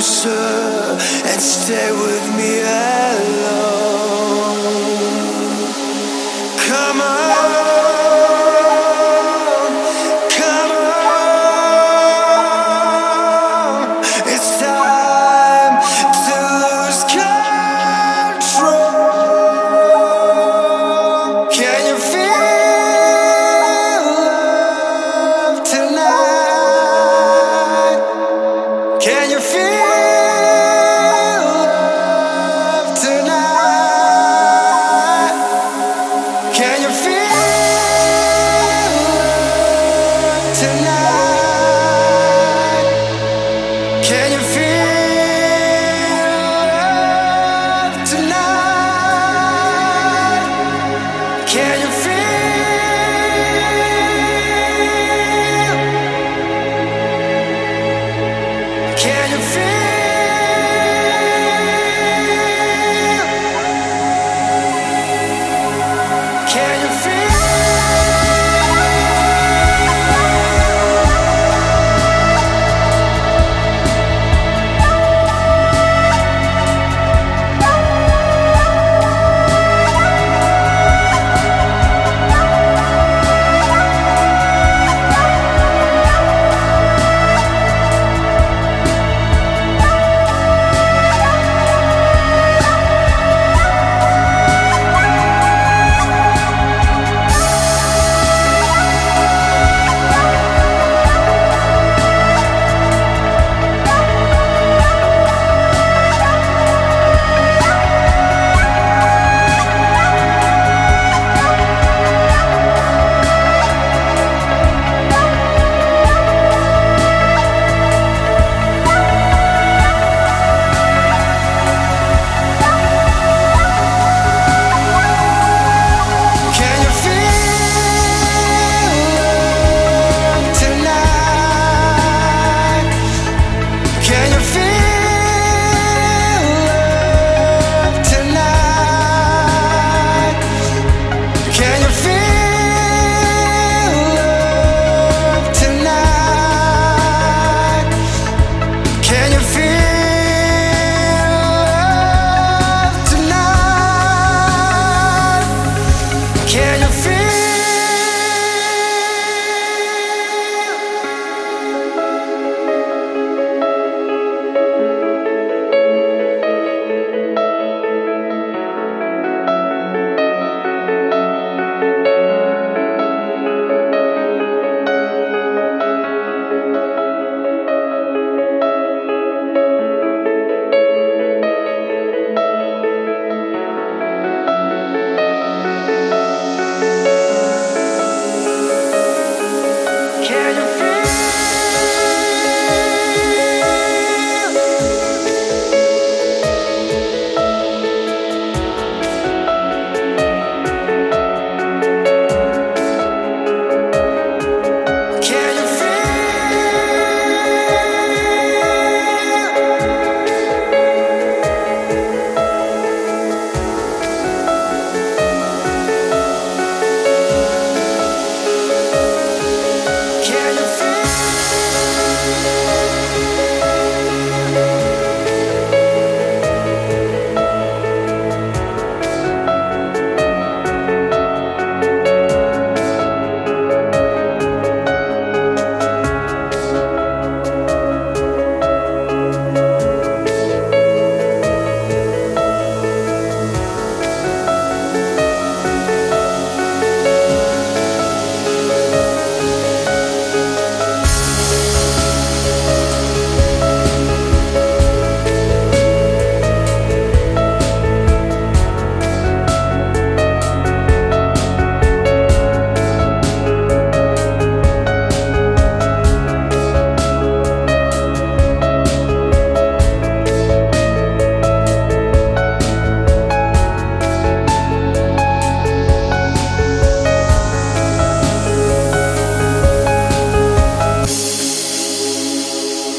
closer and stay with me alone. Can you feel? Can you feel?